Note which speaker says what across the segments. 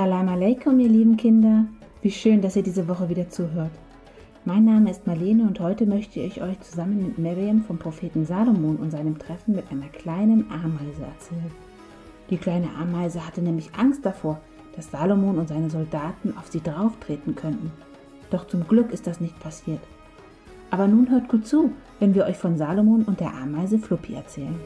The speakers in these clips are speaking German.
Speaker 1: Salam alaikum, ihr lieben Kinder. Wie schön, dass ihr diese Woche wieder zuhört. Mein Name ist Marlene und heute möchte ich euch zusammen mit Miriam vom Propheten Salomon und seinem Treffen mit einer kleinen Ameise erzählen. Die kleine Ameise hatte nämlich Angst davor, dass Salomon und seine Soldaten auf sie drauftreten könnten. Doch zum Glück ist das nicht passiert. Aber nun hört gut zu, wenn wir euch von Salomon und der Ameise Fluppi erzählen.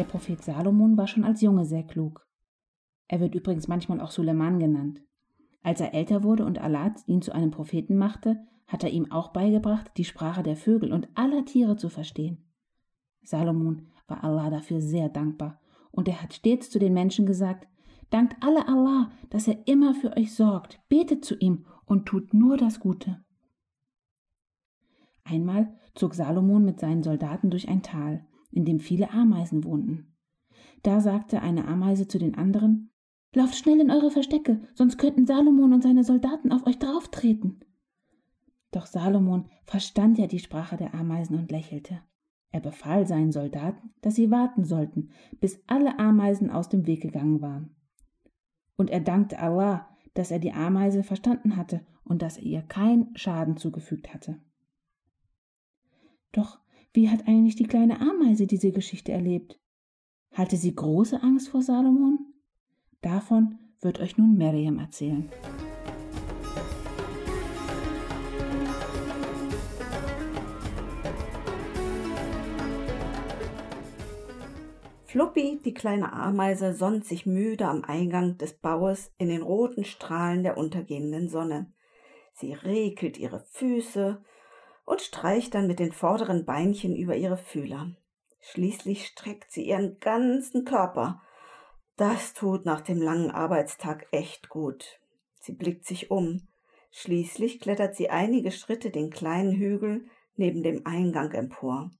Speaker 1: Der Prophet Salomon war schon als Junge sehr klug. Er wird übrigens manchmal auch Suleiman genannt. Als er älter wurde und Allah ihn zu einem Propheten machte, hat er ihm auch beigebracht, die Sprache der Vögel und aller Tiere zu verstehen. Salomon war Allah dafür sehr dankbar und er hat stets zu den Menschen gesagt, dankt alle Allah, dass er immer für euch sorgt, betet zu ihm und tut nur das Gute. Einmal zog Salomon mit seinen Soldaten durch ein Tal, in dem viele Ameisen wohnten. Da sagte eine Ameise zu den anderen, Lauft schnell in eure Verstecke, sonst könnten Salomon und seine Soldaten auf euch drauftreten. Doch Salomon verstand ja die Sprache der Ameisen und lächelte. Er befahl seinen Soldaten, dass sie warten sollten, bis alle Ameisen aus dem Weg gegangen waren. Und er dankte Allah, dass er die Ameise verstanden hatte und dass er ihr keinen Schaden zugefügt hatte. Doch wie hat eigentlich die kleine Ameise diese Geschichte erlebt? Hatte sie große Angst vor Salomon? Davon wird euch nun Miriam erzählen.
Speaker 2: Fluppi, die kleine Ameise, sonnt sich müde am Eingang des Baues in den roten Strahlen der untergehenden Sonne. Sie regelt ihre Füße und streicht dann mit den vorderen Beinchen über ihre Fühler. Schließlich streckt sie ihren ganzen Körper. Das tut nach dem langen Arbeitstag echt gut. Sie blickt sich um. Schließlich klettert sie einige Schritte den kleinen Hügel neben dem Eingang empor.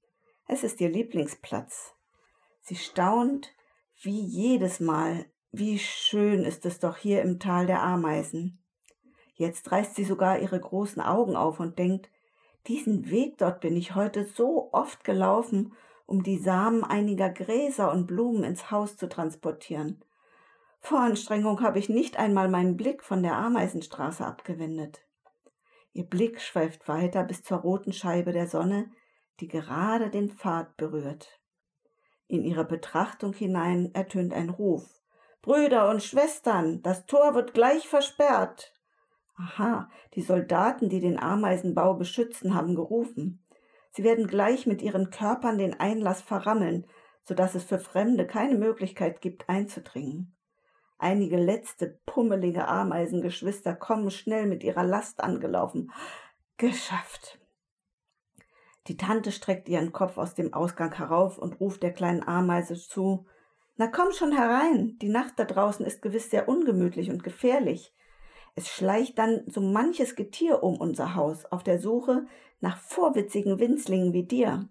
Speaker 2: Es ist ihr Lieblingsplatz. Sie staunt wie jedes Mal, wie schön ist es doch hier im Tal der Ameisen. Jetzt reißt sie sogar ihre großen Augen auf und denkt, diesen Weg dort bin ich heute so oft gelaufen, um die Samen einiger Gräser und Blumen ins Haus zu transportieren. Vor Anstrengung habe ich nicht einmal meinen Blick von der Ameisenstraße abgewendet. Ihr Blick schweift weiter bis zur roten Scheibe der Sonne, die gerade den Pfad berührt. In ihre Betrachtung hinein ertönt ein Ruf. Brüder und Schwestern, das Tor wird gleich versperrt. Aha, die Soldaten, die den Ameisenbau beschützen, haben gerufen. Sie werden gleich mit ihren Körpern den Einlass verrammeln, so dass es für Fremde keine Möglichkeit gibt, einzudringen. Einige letzte pummelige Ameisengeschwister kommen schnell mit ihrer Last angelaufen. Geschafft. Die Tante streckt ihren Kopf aus dem Ausgang herauf und ruft der kleinen Ameise zu. Na komm schon herein, die Nacht da draußen ist gewiss sehr ungemütlich und gefährlich. Es schleicht dann so manches Getier um unser Haus auf der Suche nach vorwitzigen Winzlingen wie dir.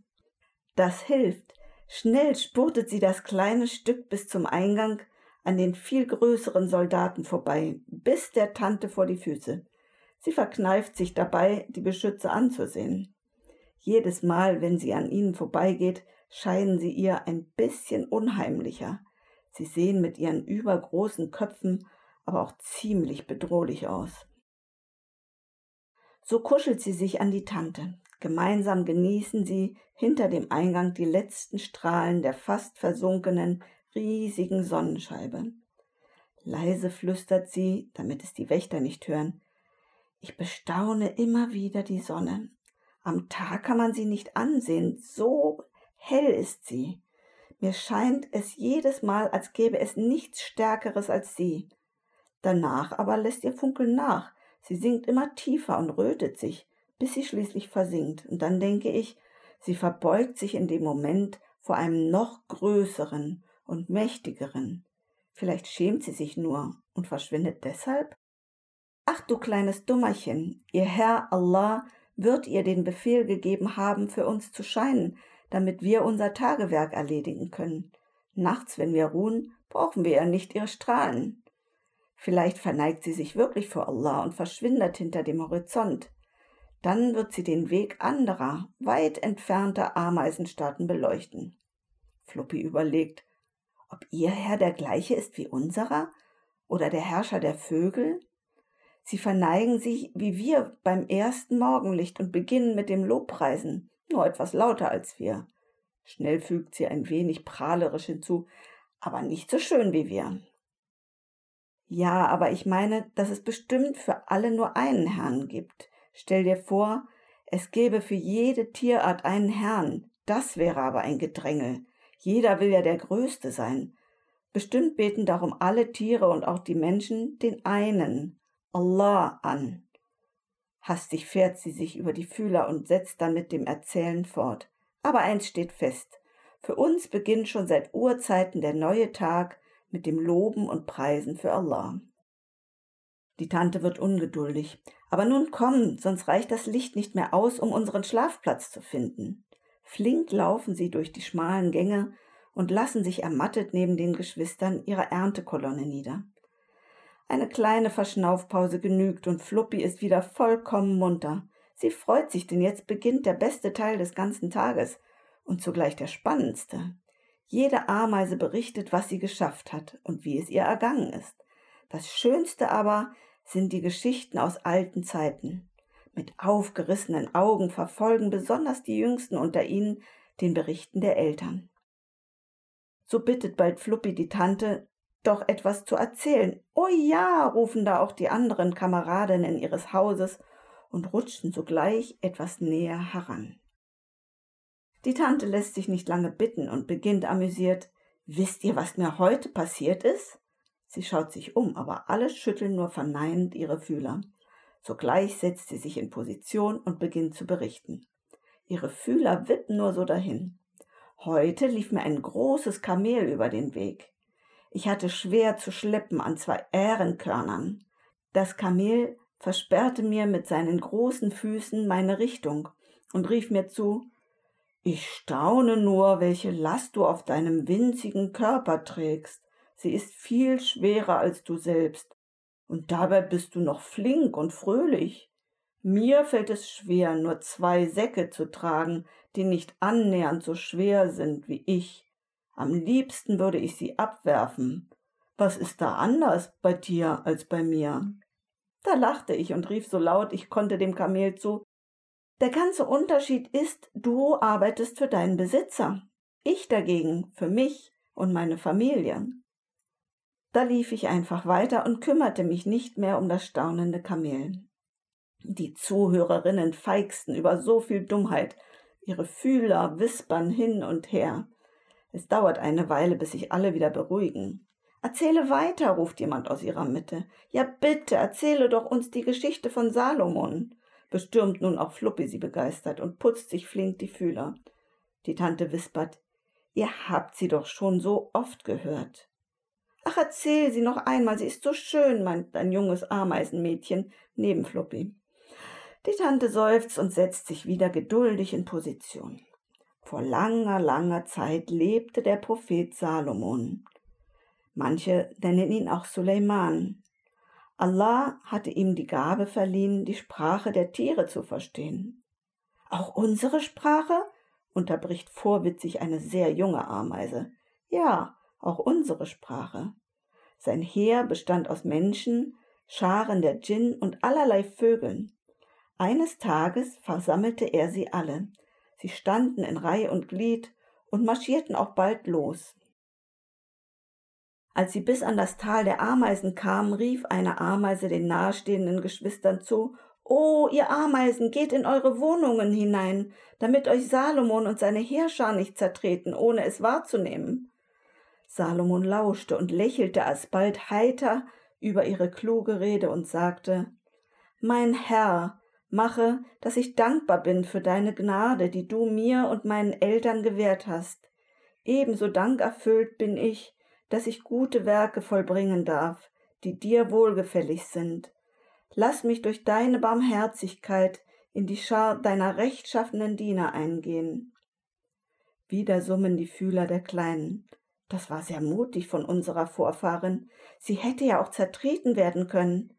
Speaker 2: Das hilft. Schnell spurtet sie das kleine Stück bis zum Eingang an den viel größeren Soldaten vorbei, bis der Tante vor die Füße. Sie verkneift sich dabei, die Beschütze anzusehen. Jedes Mal, wenn sie an ihnen vorbeigeht, scheinen sie ihr ein bisschen unheimlicher. Sie sehen mit ihren übergroßen Köpfen aber auch ziemlich bedrohlich aus. So kuschelt sie sich an die Tante. Gemeinsam genießen sie hinter dem Eingang die letzten Strahlen der fast versunkenen, riesigen Sonnenscheibe. Leise flüstert sie, damit es die Wächter nicht hören. Ich bestaune immer wieder die Sonne. Am Tag kann man sie nicht ansehen, so hell ist sie. Mir scheint es jedes Mal, als gäbe es nichts Stärkeres als sie. Danach aber lässt ihr Funkeln nach. Sie sinkt immer tiefer und rötet sich, bis sie schließlich versinkt. Und dann denke ich, sie verbeugt sich in dem Moment vor einem noch größeren und mächtigeren. Vielleicht schämt sie sich nur und verschwindet deshalb? Ach du kleines Dummerchen, ihr Herr Allah wird ihr den Befehl gegeben haben, für uns zu scheinen, damit wir unser Tagewerk erledigen können. Nachts, wenn wir ruhen, brauchen wir ja nicht ihre Strahlen. Vielleicht verneigt sie sich wirklich vor Allah und verschwindet hinter dem Horizont. Dann wird sie den Weg anderer, weit entfernter Ameisenstaaten beleuchten. Floppy überlegt, ob ihr Herr der gleiche ist wie unserer oder der Herrscher der Vögel? Sie verneigen sich wie wir beim ersten Morgenlicht und beginnen mit dem Lobpreisen, nur etwas lauter als wir. Schnell fügt sie ein wenig prahlerisch hinzu, aber nicht so schön wie wir. Ja, aber ich meine, dass es bestimmt für alle nur einen Herrn gibt. Stell dir vor, es gäbe für jede Tierart einen Herrn. Das wäre aber ein Gedrängel. Jeder will ja der Größte sein. Bestimmt beten darum alle Tiere und auch die Menschen den einen, Allah, an. Hastig fährt sie sich über die Fühler und setzt dann mit dem Erzählen fort. Aber eins steht fest. Für uns beginnt schon seit Urzeiten der neue Tag mit dem Loben und Preisen für Allah. Die Tante wird ungeduldig. Aber nun komm, sonst reicht das Licht nicht mehr aus, um unseren Schlafplatz zu finden. Flink laufen sie durch die schmalen Gänge und lassen sich ermattet neben den Geschwistern ihrer Erntekolonne nieder. Eine kleine Verschnaufpause genügt und Fluppi ist wieder vollkommen munter. Sie freut sich, denn jetzt beginnt der beste Teil des ganzen Tages und zugleich der spannendste. Jede Ameise berichtet, was sie geschafft hat und wie es ihr ergangen ist. Das Schönste aber sind die Geschichten aus alten Zeiten. Mit aufgerissenen Augen verfolgen besonders die Jüngsten unter ihnen den Berichten der Eltern. So bittet bald Fluppi die Tante, doch etwas zu erzählen. Oh ja, rufen da auch die anderen Kameradinnen ihres Hauses und rutschen sogleich etwas näher heran. Die Tante lässt sich nicht lange bitten und beginnt amüsiert. Wisst ihr, was mir heute passiert ist? Sie schaut sich um, aber alle schütteln nur verneinend ihre Fühler. Sogleich setzt sie sich in Position und beginnt zu berichten. Ihre Fühler wippen nur so dahin. Heute lief mir ein großes Kamel über den Weg. Ich hatte schwer zu schleppen an zwei Ährenkörnern. Das Kamel versperrte mir mit seinen großen Füßen meine Richtung und rief mir zu Ich staune nur, welche Last du auf deinem winzigen Körper trägst. Sie ist viel schwerer als du selbst. Und dabei bist du noch flink und fröhlich. Mir fällt es schwer, nur zwei Säcke zu tragen, die nicht annähernd so schwer sind wie ich. Am liebsten würde ich sie abwerfen. Was ist da anders bei dir als bei mir? Da lachte ich und rief so laut, ich konnte dem Kamel zu Der ganze Unterschied ist, du arbeitest für deinen Besitzer, ich dagegen für mich und meine Familie. Da lief ich einfach weiter und kümmerte mich nicht mehr um das staunende Kamel. Die Zuhörerinnen feixten über so viel Dummheit, ihre Fühler wispern hin und her. Es dauert eine Weile, bis sich alle wieder beruhigen. Erzähle weiter, ruft jemand aus ihrer Mitte. Ja, bitte, erzähle doch uns die Geschichte von Salomon, bestürmt nun auch Fluppi sie begeistert und putzt sich flink die Fühler. Die Tante wispert, ihr habt sie doch schon so oft gehört. Ach, erzähl sie noch einmal, sie ist so schön, meint ein junges Ameisenmädchen neben Fluppi. Die Tante seufzt und setzt sich wieder geduldig in Position. Vor langer, langer Zeit lebte der Prophet Salomon. Manche nennen ihn auch Suleiman. Allah hatte ihm die Gabe verliehen, die Sprache der Tiere zu verstehen. Auch unsere Sprache? unterbricht vorwitzig eine sehr junge Ameise. Ja, auch unsere Sprache. Sein Heer bestand aus Menschen, Scharen der Djinn und allerlei Vögeln. Eines Tages versammelte er sie alle. Sie standen in Reihe und Glied und marschierten auch bald los. Als sie bis an das Tal der Ameisen kamen, rief eine Ameise den nahestehenden Geschwistern zu Oh, ihr Ameisen, geht in eure Wohnungen hinein, damit euch Salomon und seine Heerschar nicht zertreten, ohne es wahrzunehmen. Salomon lauschte und lächelte alsbald heiter über ihre kluge Rede und sagte Mein Herr, mache, dass ich dankbar bin für deine Gnade, die du mir und meinen Eltern gewährt hast. Ebenso dankerfüllt bin ich, dass ich gute Werke vollbringen darf, die dir wohlgefällig sind. Lass mich durch deine Barmherzigkeit in die Schar deiner rechtschaffenen Diener eingehen. Wieder summen die Fühler der Kleinen. Das war sehr mutig von unserer Vorfahrin. Sie hätte ja auch zertreten werden können.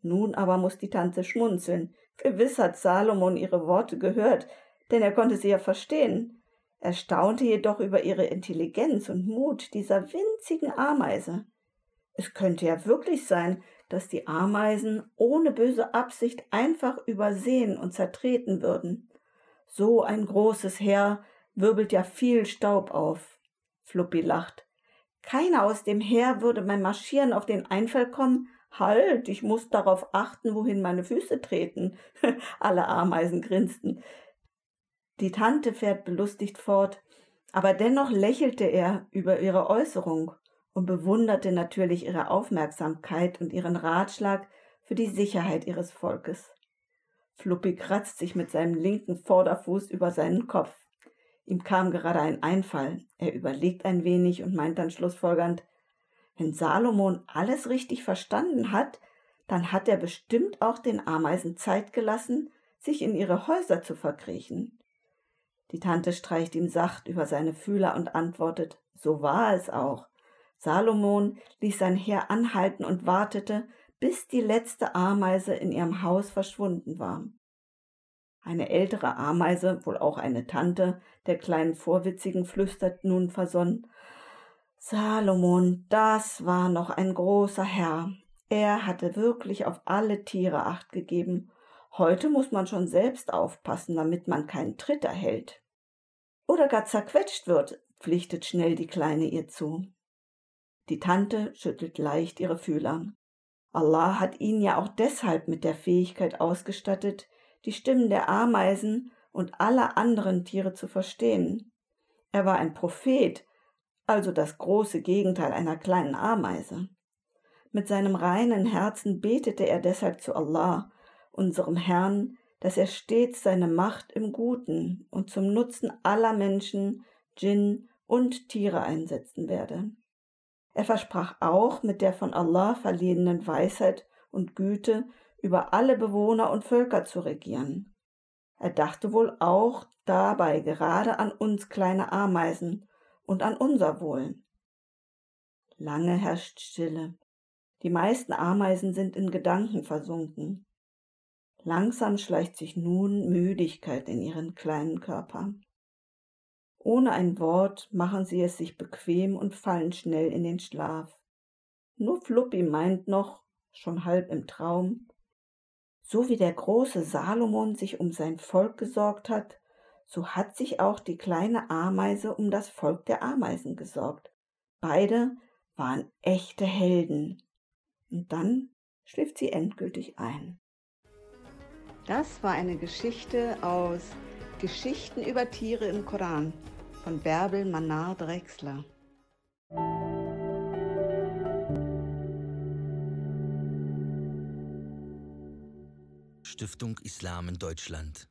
Speaker 2: Nun aber muss die Tante schmunzeln. Gewiss hat Salomon ihre Worte gehört, denn er konnte sie ja verstehen. Er staunte jedoch über ihre Intelligenz und Mut dieser winzigen Ameise. Es könnte ja wirklich sein, dass die Ameisen ohne böse Absicht einfach übersehen und zertreten würden. So ein großes Heer wirbelt ja viel Staub auf. Fluppi lacht. Keiner aus dem Heer würde beim Marschieren auf den Einfall kommen, halt, ich muss darauf achten, wohin meine Füße treten. Alle Ameisen grinsten. Die Tante fährt belustigt fort, aber dennoch lächelte er über ihre Äußerung und bewunderte natürlich ihre Aufmerksamkeit und ihren Ratschlag für die Sicherheit ihres Volkes. Fluppi kratzt sich mit seinem linken Vorderfuß über seinen Kopf. Ihm kam gerade ein Einfall. Er überlegt ein wenig und meint dann schlussfolgernd, wenn Salomon alles richtig verstanden hat, dann hat er bestimmt auch den Ameisen Zeit gelassen, sich in ihre Häuser zu verkriechen. Die Tante streicht ihm sacht über seine Fühler und antwortet, so war es auch. Salomon ließ sein Heer anhalten und wartete, bis die letzte Ameise in ihrem Haus verschwunden war. Eine ältere Ameise, wohl auch eine Tante, der kleinen Vorwitzigen flüstert nun versonnen Salomon, das war noch ein großer Herr. Er hatte wirklich auf alle Tiere acht gegeben. Heute muss man schon selbst aufpassen, damit man keinen Tritt erhält. Oder gar zerquetscht wird, pflichtet schnell die Kleine ihr zu. Die Tante schüttelt leicht ihre Fühler. Allah hat ihn ja auch deshalb mit der Fähigkeit ausgestattet, die Stimmen der Ameisen und aller anderen Tiere zu verstehen. Er war ein Prophet, also das große Gegenteil einer kleinen Ameise. Mit seinem reinen Herzen betete er deshalb zu Allah, unserem Herrn, dass er stets seine Macht im Guten und zum Nutzen aller Menschen, Djinn und Tiere einsetzen werde. Er versprach auch, mit der von Allah verliehenen Weisheit und Güte über alle Bewohner und Völker zu regieren. Er dachte wohl auch dabei gerade an uns kleine Ameisen und an unser Wohl. Lange herrscht Stille. Die meisten Ameisen sind in Gedanken versunken. Langsam schleicht sich nun Müdigkeit in ihren kleinen Körper. Ohne ein Wort machen sie es sich bequem und fallen schnell in den Schlaf. Nur Fluppi meint noch, schon halb im Traum, so wie der große Salomon sich um sein Volk gesorgt hat, so hat sich auch die kleine Ameise um das Volk der Ameisen gesorgt. Beide waren echte Helden. Und dann schläft sie endgültig ein. Das war eine Geschichte aus Geschichten über Tiere im Koran von Bärbel Manar Drechsler.
Speaker 3: Stiftung Islam in Deutschland